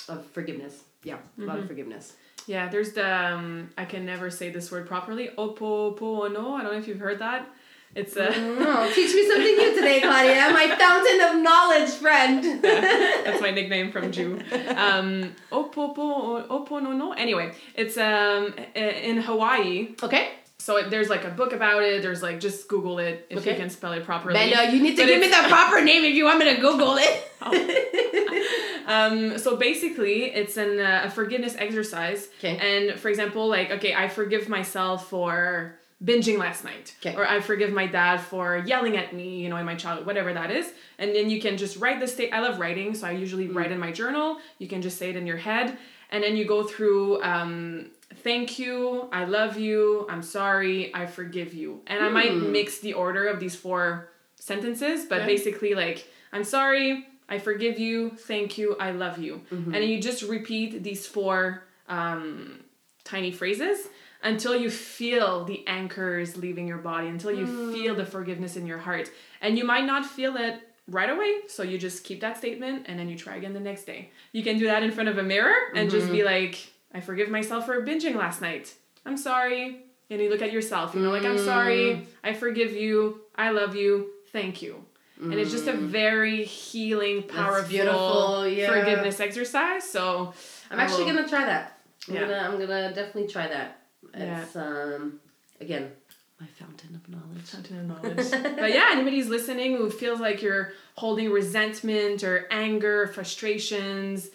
of forgiveness. Yeah, a lot Mm-hmm. of forgiveness. Yeah, there's the um, I can never say this word properly. Opopono. I don't know if you've heard that. It's a No, teach me something new today, Claudia. My fountain of knowledge friend. <laughs> That's my nickname from Jew. Um, opopo oponono. Anyway, it's um in Hawaii. okay. So it, there's like a book about it. There's like just Google it if you can spell it properly. Bella, you need to But give me the proper name if you want me to Google it. <laughs> Um, so basically, it's an uh, a forgiveness exercise. Okay. And for example, like okay, I forgive myself for binging last night, Okay. or I forgive my dad for yelling at me, you know, in my childhood, whatever that is. And then you can just write the state. I love writing, so I usually Mm. write in my journal. You can just say it in your head, and then you go through. Um, Thank you. I love you. I'm sorry. I forgive you. And I might hmm. mix the order of these four sentences, but basically, like, I'm sorry. I forgive you. Thank you. I love you. Mm-hmm. And you just repeat these four um, tiny phrases until you feel the anchors leaving your body, until you hmm. feel the forgiveness in your heart. And you might not feel it right away, so you just keep that statement and then you try again the next day. You can do that in front of a mirror and just be mm-hmm. like, I forgive myself for binging last night. I'm sorry. And you look at yourself, you know, like, I'm sorry. I forgive you. I love you. Thank you. And it's just a very healing, powerful yeah. forgiveness exercise. So I'm actually will- gonna try that. I'm Yeah. gonna I'm gonna definitely try that. Yeah. It's um again my fountain of knowledge. Fountain of knowledge. but yeah, anybody's listening who feels like you're holding resentment or anger, frustrations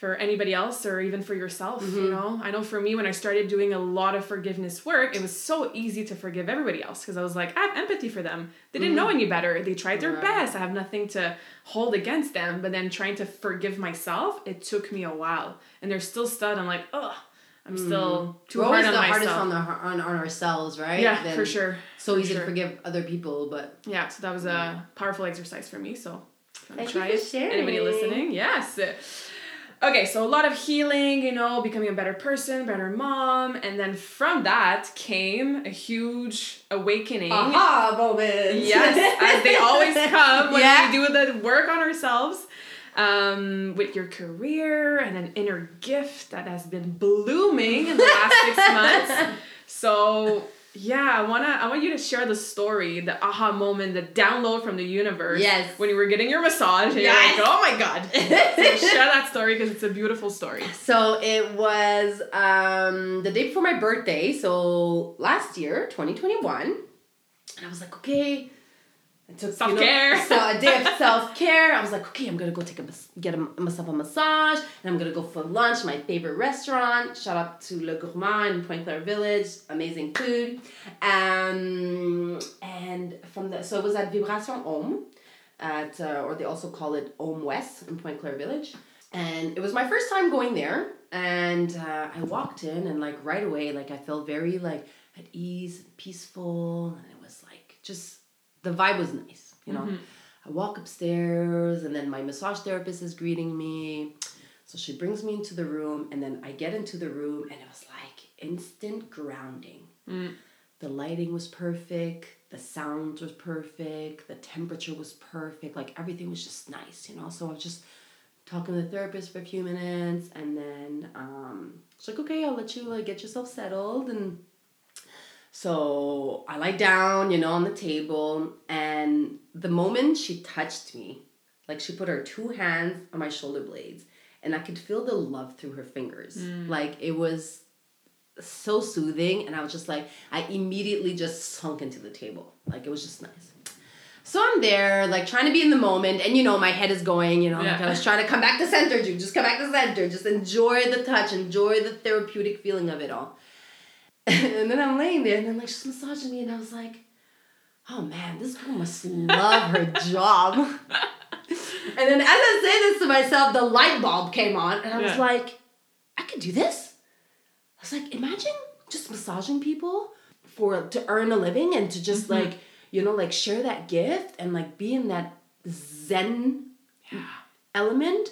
for anybody else or even for yourself, Mm-hmm. you know? I know for me, when I started doing a lot of forgiveness work, it was so easy to forgive everybody else because I was like, I have empathy for them. They didn't know any better. They tried their Mm-hmm. Right. best. I have nothing to hold against them. But then trying to forgive myself, it took me a while. And there's still stuff I'm like, ugh, I'm still too We're hard always on the myself. hardest on the on, on ourselves, right? yeah, Then for sure. So for easy sure. to forgive other people, but Yeah, so that was a powerful exercise for me. So Thank try it, sharing. anybody listening, yes. Okay, so a lot of healing, you know, becoming a better person, better mom, and then from that came a huge awakening. Aha moment. Yes, as they always <laughs> come when Yeah. we do the work on ourselves. Um, with your career and an inner gift that has been blooming in the last six months. <laughs> So yeah, I wanna I want you to share the story, the aha moment, the download from the universe. Yes. When you were getting your massage and Yes. you're like, oh my god. <laughs> so share that story because it's a beautiful story. So it was um, the day before my birthday, so last year, 2021. And I was like, okay. I took Self-care. You know, so a day <laughs> of self care. I was like, okay, I'm gonna go take a get a, myself a massage, and I'm gonna go for lunch. My favorite restaurant. Shout out to Le Gourmand in Pointe-Claire Village. Amazing food. Um, and from the so it was at Vibration Home, at uh, or they also call it Home West in Pointe-Claire Village. And it was my first time going there, and uh, I walked in, and like right away, like I felt very like at ease, peaceful, and it was like just the vibe was nice, you know. I walk upstairs, and then my massage therapist is greeting me. So she brings me into the room, and then I get into the room, and it was like instant grounding. The lighting was perfect, the sound was perfect, the temperature was perfect, like everything was just nice, you know. So I was just talking to the therapist for a few minutes, and then um, she's like, "Okay, I'll let you like get yourself settled." And so I lie down, you know, on the table, and the moment she touched me, like she put her two hands on my shoulder blades, and I could feel the love through her fingers. Mm. Like it was so soothing, and I was just like, I immediately just sunk into the table. Like it was just nice. So I'm there, like trying to be in the moment, and you know, my head is going, you know, like I was trying to come back to center, dude. Just come back to center. Just enjoy the touch, enjoy the therapeutic feeling of it all. And then I'm laying there, and then like she's massaging me, and I was like, oh man, this girl must love her job. <laughs> and then as I say this to myself, the light bulb came on, and I was Yeah. like, I could do this. I was like, imagine just massaging people for to earn a living and to just Mm-hmm. like you know like share that gift and like be in that zen element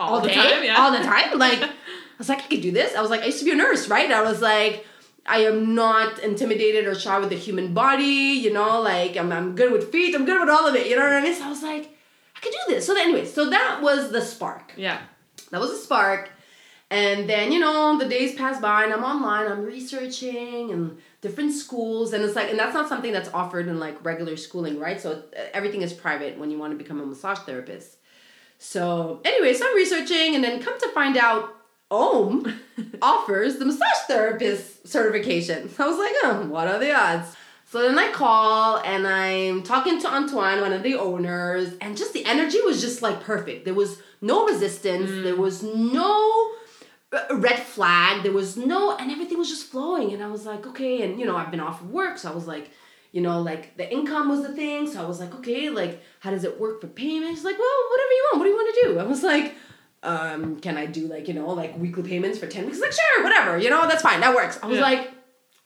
All the day, time, yeah. all the time. Like I was like, I could do this. I was like, I used to be a nurse, right? I was like, I am not intimidated or shy with the human body. You know, like I'm, I'm good with feet. I'm good with all of it. You know what I mean? So I was like, I could do this. So anyway, so that was the spark Yeah. that was a spark and then you know the days pass by and i'm online i'm researching and different schools and it's like and that's not something that's offered in like regular schooling right so uh, everything is private when you want to become a massage therapist so anyway so i'm researching and then come to find out Om offers the massage therapist certification. I was like, oh, what are the odds? So then I call and I'm talking to Antoine, one of the owners, and just the energy was just like perfect. There was no resistance, there was no uh, red flag, there was no, and everything was just flowing. And I was like, okay, and you know, I've been off of work, so I was like, you know, like the income was the thing. So I was like, okay, like how does it work for payment? She's like, well, whatever you want. What do you want to do? I was like, um, can I do like, you know, like weekly payments for 10 weeks? Like, sure, whatever, you know, that's fine, that works. I was Yeah. like,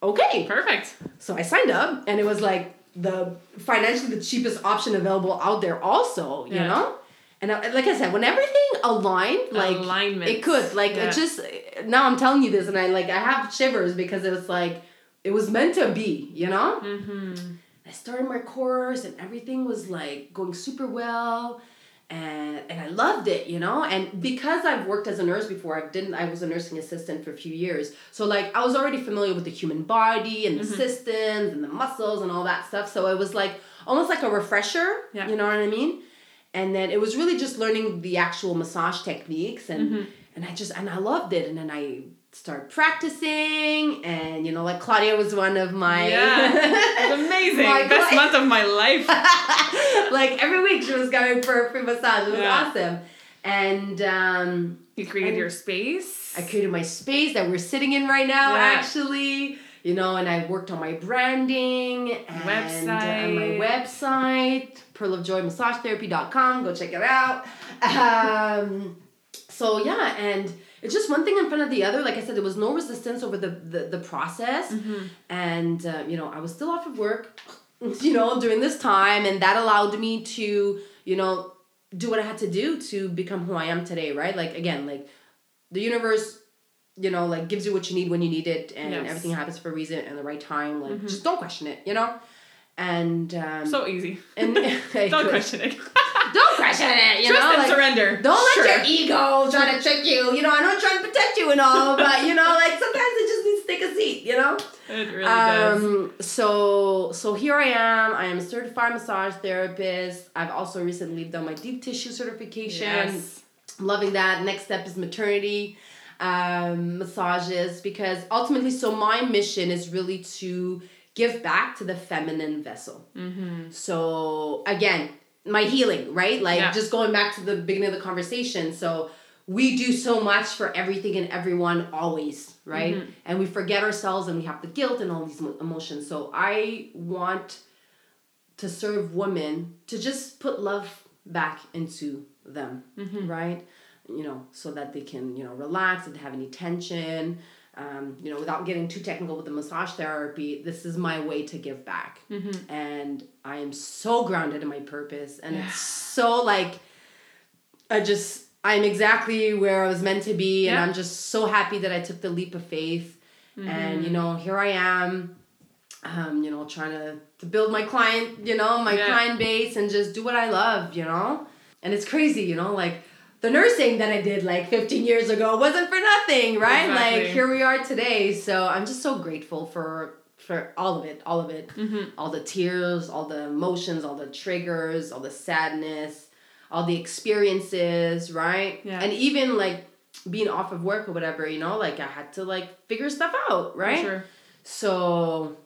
okay. Perfect. So I signed up and it was like the financially the cheapest option available out there also, you Yeah. know? And I, like I said, when everything aligned, like Alignment. it could, like Yeah. it just now I'm telling you this and I like I have shivers because it was like it was meant to be, you know? Mm-hmm. I started my course and everything was like going super well and and I loved it, you know? And because I've worked as a nurse before, I didn't I was a nursing assistant for a few years. So like I was already familiar with the human body and the Mm-hmm. systems and the muscles and all that stuff. So it was like almost like a refresher, Yeah. you know what I mean? And then it was really just learning the actual massage techniques and Mm-hmm. and I just and I loved it and then I started practicing and you know like Claudia was one of my Yeah. Amazing. <laughs> Best month of my life. <laughs> like every week she was going for a free massage. It was Yeah. awesome. And um, You created your space. I created my space that we're sitting in right now, Yeah. actually. You know, and I worked on my branding and Website. on my website, pearlofjoymassagetherapy.com. Go check it out. <laughs> Um, so yeah, and it's just one thing in front of the other. Like I said, there was no resistance over the the, the process, Mm-hmm. and uh, you know, I was still off of work, <laughs> you know, during this time, and that allowed me to, you know, do what I had to do to become who I am today, right? Like again, like the universe, you know, like gives you what you need when you need it, and Yes. everything happens for a reason and the right time. Like just don't question it, you know. And um, So easy. and <laughs> <laughs> Don't question it. Don't question it, you Trust know. and like, surrender. don't let Sure. your ego try to trick you. You know, I know I'm trying to protect you and all, but you know, like sometimes it just needs to take a seat. You know. It really does. Um, so so here I am. I am a certified massage therapist. I've also recently done my deep tissue certification. Yes. I'm loving that. Next step is maternity um, massages because ultimately, so my mission is really to give back to the feminine vessel. Mm-hmm. So again, my healing, right? Like Yeah. just going back to the beginning of the conversation. So we do so much for everything and everyone always, right? Mm-hmm. And we forget ourselves and we have the guilt and all these emotions. So I want to serve women to just put love back into them, Mm-hmm. right? You know, so that they can, you know, relax and have any tension. Um, you know, without getting too technical with the massage therapy, this is my way to give back. Mm-hmm. And I am so grounded in my purpose. And it's so like, I just, I'm exactly where I was meant to be. And I'm just so happy that I took the leap of faith. And, Mm-hmm. you know, here I am, um, you know, trying to, to build my client, you know, my Yeah. client base and just do what I love, you know? And it's crazy, you know, like the nursing that I did like 15 years ago wasn't for nothing, right? Like here we are today. So I'm just so grateful for for all of it, all of it. Mm-hmm. All the tears, all the emotions, all the triggers, all the sadness, all the experiences, right? Yeah. And even like being off of work or whatever, you know, like I had to like figure stuff out, right? Sure. So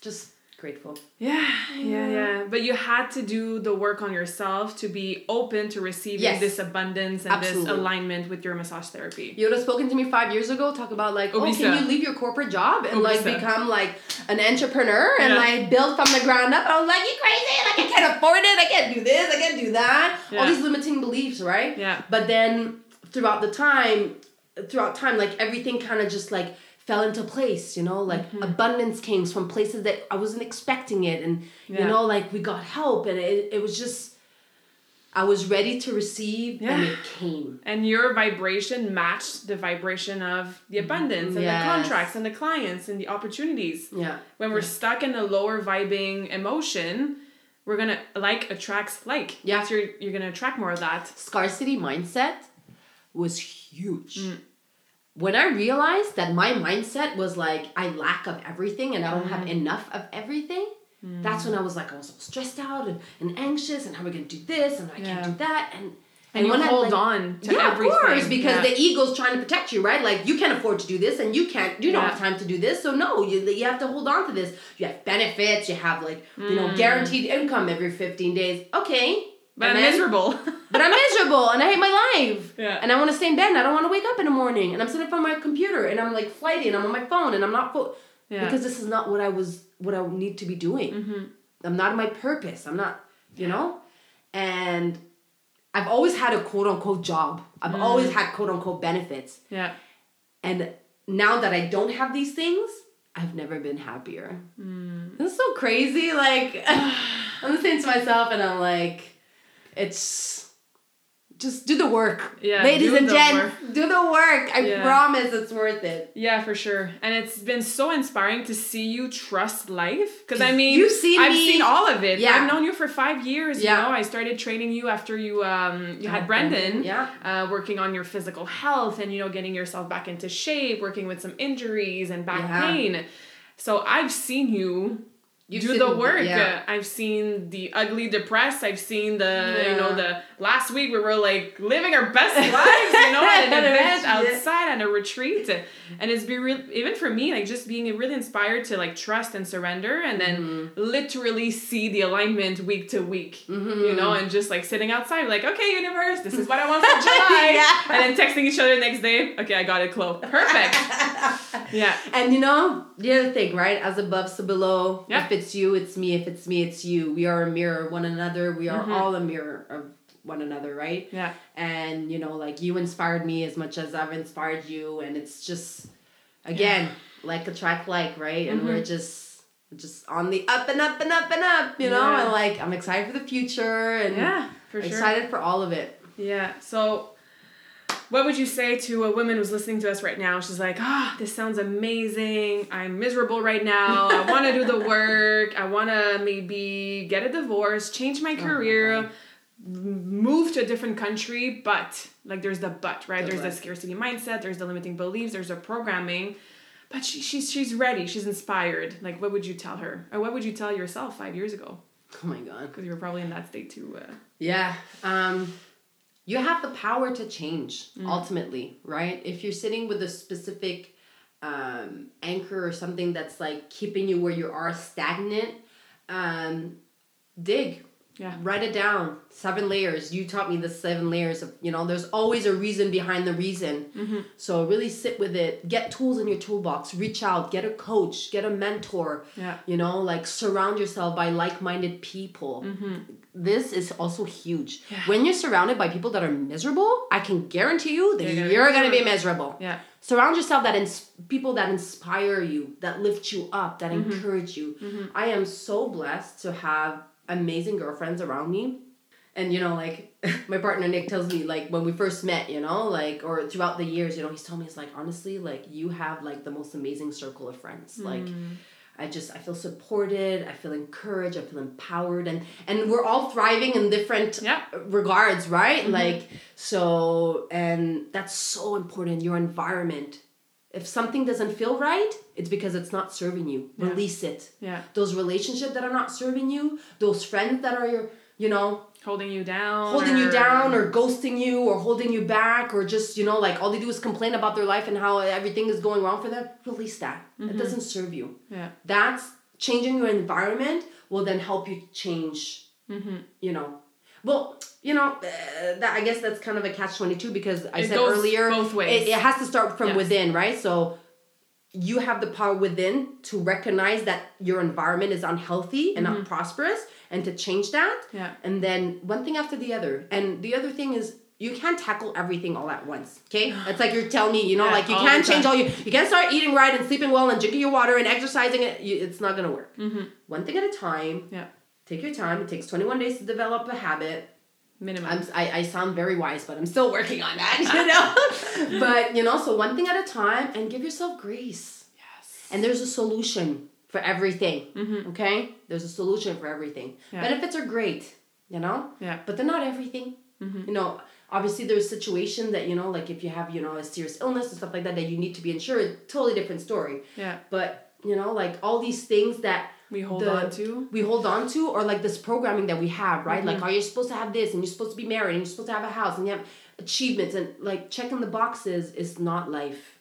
just grateful. Yeah, yeah, yeah. But you had to do the work on yourself to be open to receiving Yes. this abundance and this alignment with your massage therapy. You would have spoken to me five years ago, talk about like, oh, can you leave your corporate job and like become like an entrepreneur and Yeah. like build from the ground up? I was like, you crazy? Like I can't <laughs> afford it. I can't do this. I can't do that. All these limiting beliefs, right? Yeah. But then throughout the time, throughout time, like everything kind of just like fell into place, you know, like Mm-hmm. abundance came from places that I wasn't expecting it. And, you know, like we got help and it, it was just, I was ready to receive and it came. And your vibration matched the vibration of the abundance and Yes. the contracts and the clients and the opportunities. Yeah. When we're stuck in a lower vibing emotion, we're gonna like attracts like. Yeah. So you're, you're gonna attract more of that. scarcity mindset was huge. Mm. When I realized that my mindset was like I lack of everything and I don't Mm. have enough of everything, that's when I was like I was all stressed out and, and anxious and how are we gonna do this and I Yeah. can't do that and And, you when I, hold like- on to yeah, everything. of course, because Yeah. the ego's trying to protect you, right? Like you can't afford to do this, and you can't. You don't Yeah. have time to do this, so no, you you have to hold on to this. You have benefits. You have like you know Mm. guaranteed income every fifteen days. Okay, but I'm then- miserable. <laughs> but I'm miserable and I hate my life. Yeah. And I want to stay in bed and I don't want to wake up in the morning. And I'm sitting in front of my computer and I'm like flighty and I'm on my phone and I'm not fo- Yeah. because this is not what I was what I need to be doing. Mhm. I'm not in my purpose. I'm not, you know? And I've always had a quote unquote job. I've Mm. always had quote unquote benefits. yeah. And now that I don't have these things, I've never been happier. Mm. It's so crazy. Like <sighs> I'm listening to myself and I'm like, it's just do the work. Yeah, Ladies and gents, do the work. I Yeah. promise it's worth it. Yeah, for sure. And it's been so inspiring to see you trust life. Because I mean, You've seen I've me- seen all of it. Yeah. I've known you for five years. Yeah. You know, I started training you after you um you had. Brendan, yeah. Uh, working on your physical health and you know getting yourself back into shape, working with some injuries and back Yeah. pain. So I've seen you You've do the work. yeah. I've seen the ugly depressed. I've seen the you know the last week we were like living our best <laughs> lives, you know, at an event outside at a retreat, and it's been real even for me like just being really inspired to like trust and surrender, and then Mm-hmm. literally see the alignment week to week, you know, and just like sitting outside like okay universe, this is what I want for <laughs> July, Yeah. and then texting each other the next day, okay I got it, Chloe, perfect, <laughs> yeah. And you know, the other thing, right? As above, so below. Yeah. It's you, it's me. If it's me, it's you. We are a mirror of one another. We are Mhm. all a mirror of one another, right? Yeah. And you know, like you inspired me as much as I've inspired you, and it's just again like attract like, right? And Mm-hmm. we're just just on the up and up and up and up, you know. Yeah. And like I'm excited for the future, and Yeah. for sure. excited for all of it. Yeah. So, what would you say to a woman who's listening to us right now? She's like, ah, this sounds amazing. I'm miserable right now. I <laughs> want to do the work. I want to maybe get a divorce, change my Oh my career, move to a different country. But, like, there's the but, right? The there's the scarcity mindset, there's the limiting beliefs, there's the programming. But she, she's, she's ready. She's inspired. Like, what would you tell her? Or what would you tell yourself five years ago? Oh my god. Because you were probably in that state too. Uh, Yeah. Um, you have the power to change ultimately, right? If you're sitting with a specific um, anchor or something that's like keeping you where you are stagnant, um, dig. Yeah. Write it down. Seven layers. You taught me the seven layers of, you know, there's always a reason behind the reason. Mm-hmm. So really sit with it. Get tools in your toolbox. Reach out. Get a coach. Get a mentor. Yeah. You know, like surround yourself by like minded people. This is also huge. Yeah. When you're surrounded by people that are miserable, I can guarantee you that You're gonna you're to be miserable. miserable. Yeah. Surround yourself that ins- people that inspire you, that lift you up, that Mm-hmm. encourage you. I am so blessed to have amazing girlfriends around me. And you know, like <laughs> my partner Nick tells me, like when we first met, you know, like or throughout the years, you know, he's told me he's like honestly, like you have like the most amazing circle of friends. Like Mm. I just I feel supported, I feel encouraged, I feel empowered, and and we're all thriving in different Yeah. regards, right? Mm-hmm. Like so, and that's so important. Your environment. If something doesn't feel right, it's because it's not serving you. Yeah. Release it. Yeah. Those relationships that are not serving you, those friends that are your, you know, Holding you down. holding you down or ghosting you or holding you back or just you know like all they do is complain about their life and how everything is going wrong for them release that it doesn't serve you Yeah. that's changing your environment will then help you change Mm-hmm. you know well you know uh, that i guess that's kind of a catch 22 because i It said earlier both ways. It, it has to start from Yes. within right so you have the power within to recognize that your environment is unhealthy and not prosperous and to change that Mm-hmm. Yeah. and then one thing after the other and the other thing is you can't tackle everything all at once okay <sighs> it's like you're telling me you know Yeah, like you can't change all you you can't start eating right and sleeping well and drinking your water and exercising it you, it's not gonna work Mm-hmm. one thing at a time Yeah. Take your time it takes 21 days to develop a habit Minimum. I'm, I, I sound very wise but i'm still working on that <laughs> you know <laughs> but you know so one thing at a time and give yourself grace yes. and there's a solution for everything Mm-hmm. okay there's a solution for everything Yeah. benefits are great you know Yeah. but they're not everything Mm-hmm. you know obviously there's situations that you know like if you have you know a serious illness and stuff like that that you need to be insured totally different story Yeah. but you know like all these things that We hold the- on to. we hold on to or like this programming that we have right? Mm-hmm. like are you're supposed to have this? And you're supposed to be married and you're supposed to have a house and you have achievements and like checking the boxes is not life.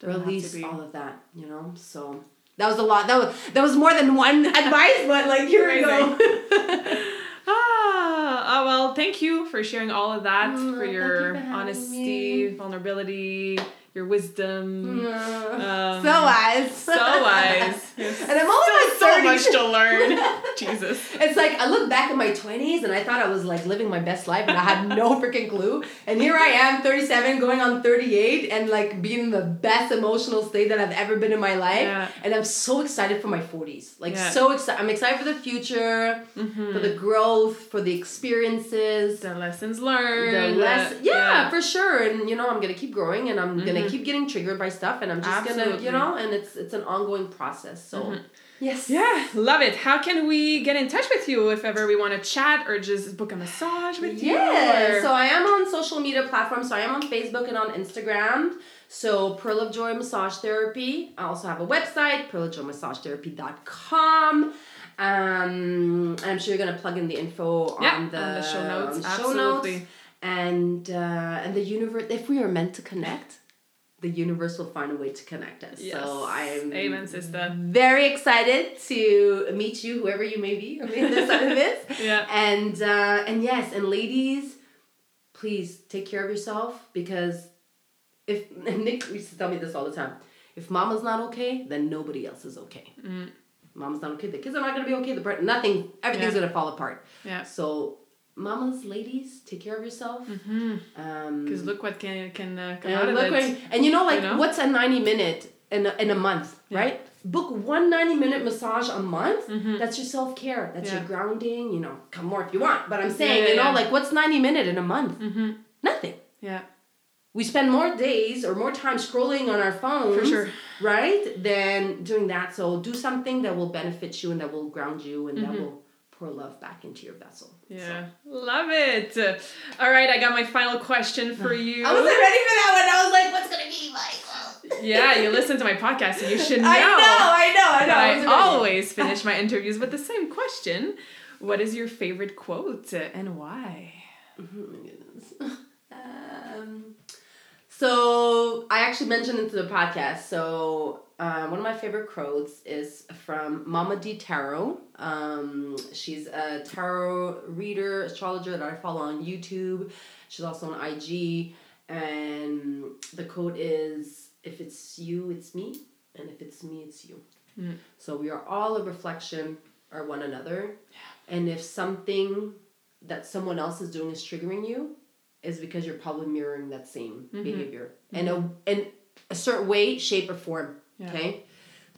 To release all of that you know? So that was a lot. That was that was more than one <laughs> advice but like here we go. <laughs> Ah, oh, well, thank you for sharing all of that, Mm, for your you honesty, vulnerability, your wisdom. Um, so wise So wise. <laughs> and i'm only in my so much to learn. <laughs> Jesus. It's like I look back at my 20s and I thought I was like living my best life and I had no freaking clue. And here I am, 37, going on 38, and like being in the best emotional state that I've ever been in my life. Yeah. And I'm so excited for my 40s. Like, Yeah. so excited. I'm excited for the future, Mm-hmm. for the growth, for the experiences. The lessons learned. The less, the- yeah, for sure, and you know I'm gonna keep growing, and I'm gonna Keep getting triggered by stuff, and I'm just gonna, you know, and it's it's an ongoing process. So, Mhm. yes, Yeah, love it. How can we get in touch with you if ever we want to chat or just book a massage with you? Yeah, or- so I am on social media platforms. So I am on Facebook and on Instagram. So Pearl of Joy Massage Therapy. I also have a website, pearlofjoymassagetherapy.com. Um, I'm sure you're gonna plug in the info Yeah, on, the, on the show notes. show Absolutely. notes. And uh, and the universe. If we are meant to connect, the universe will find a way to connect us. Yes. So I'm Amen, sister. very excited to meet you, whoever you may be, <laughs> on the other side of this. Yeah. And uh, and yes, and ladies, please take care of yourself because if <laughs> and Nick used to tell me this all the time. If mama's not okay, then nobody else is okay. Mm. Mama's not okay. The kids are not gonna be okay. The nothing. Everything's Yeah. gonna fall apart. Yeah. So, mamas, ladies, take care of yourself. Mm-hmm. Um, Because look what can can uh, come and out of it. and you know, like, You know? what's a ninety minute in a, in a month, Yeah. right? book one 90 minute massage a month. That's your self care. That's your Mm-hmm. Grounding. You know, come more if you want. But I'm saying, yeah, you know, yeah. like what's 90 minute in a month? Mm-hmm. Nothing. Yeah. We spend more days or more time scrolling on our phones, sure. right? Than doing that. So do something that will benefit you and that will ground you and Mm-hmm. that will pour love back into your vessel. Yeah. Love it. All right, I got my final question for mm. you. I wasn't ready for that one. I was like, what's gonna be my yeah, you listen to my podcast, and you should <laughs> know. I know, I know, I know. that I always <laughs> finish my interviews with the same question. What is your favorite quote and why? My goodness. So I actually mentioned it to the podcast. So uh, one of my favorite quotes is from Mama D Tarot. Um, she's a tarot reader, astrologer that I follow on YouTube. She's also on IG, and the quote is, "If it's you, it's me, and if it's me, it's you." So we are all a reflection of one another, and if something that someone else is doing is triggering you, is because you're probably mirroring that same behavior in a in a certain way, shape, or form. Yeah. Okay,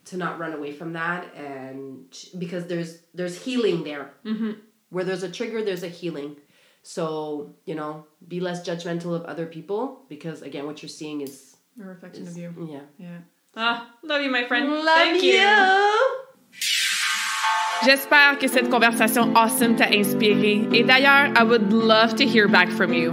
to not run away from that, and because there's there's healing there. Mm-hmm. Where there's a trigger, there's a healing. So you know, be less judgmental of other people because again, what you're seeing is, A reflection is of you. yeah. Yeah. Ah, love you, my friend. Love Thank you. J'espère que cette conversation awesome t'a inspiré. Et d'ailleurs, I would love to hear back from you.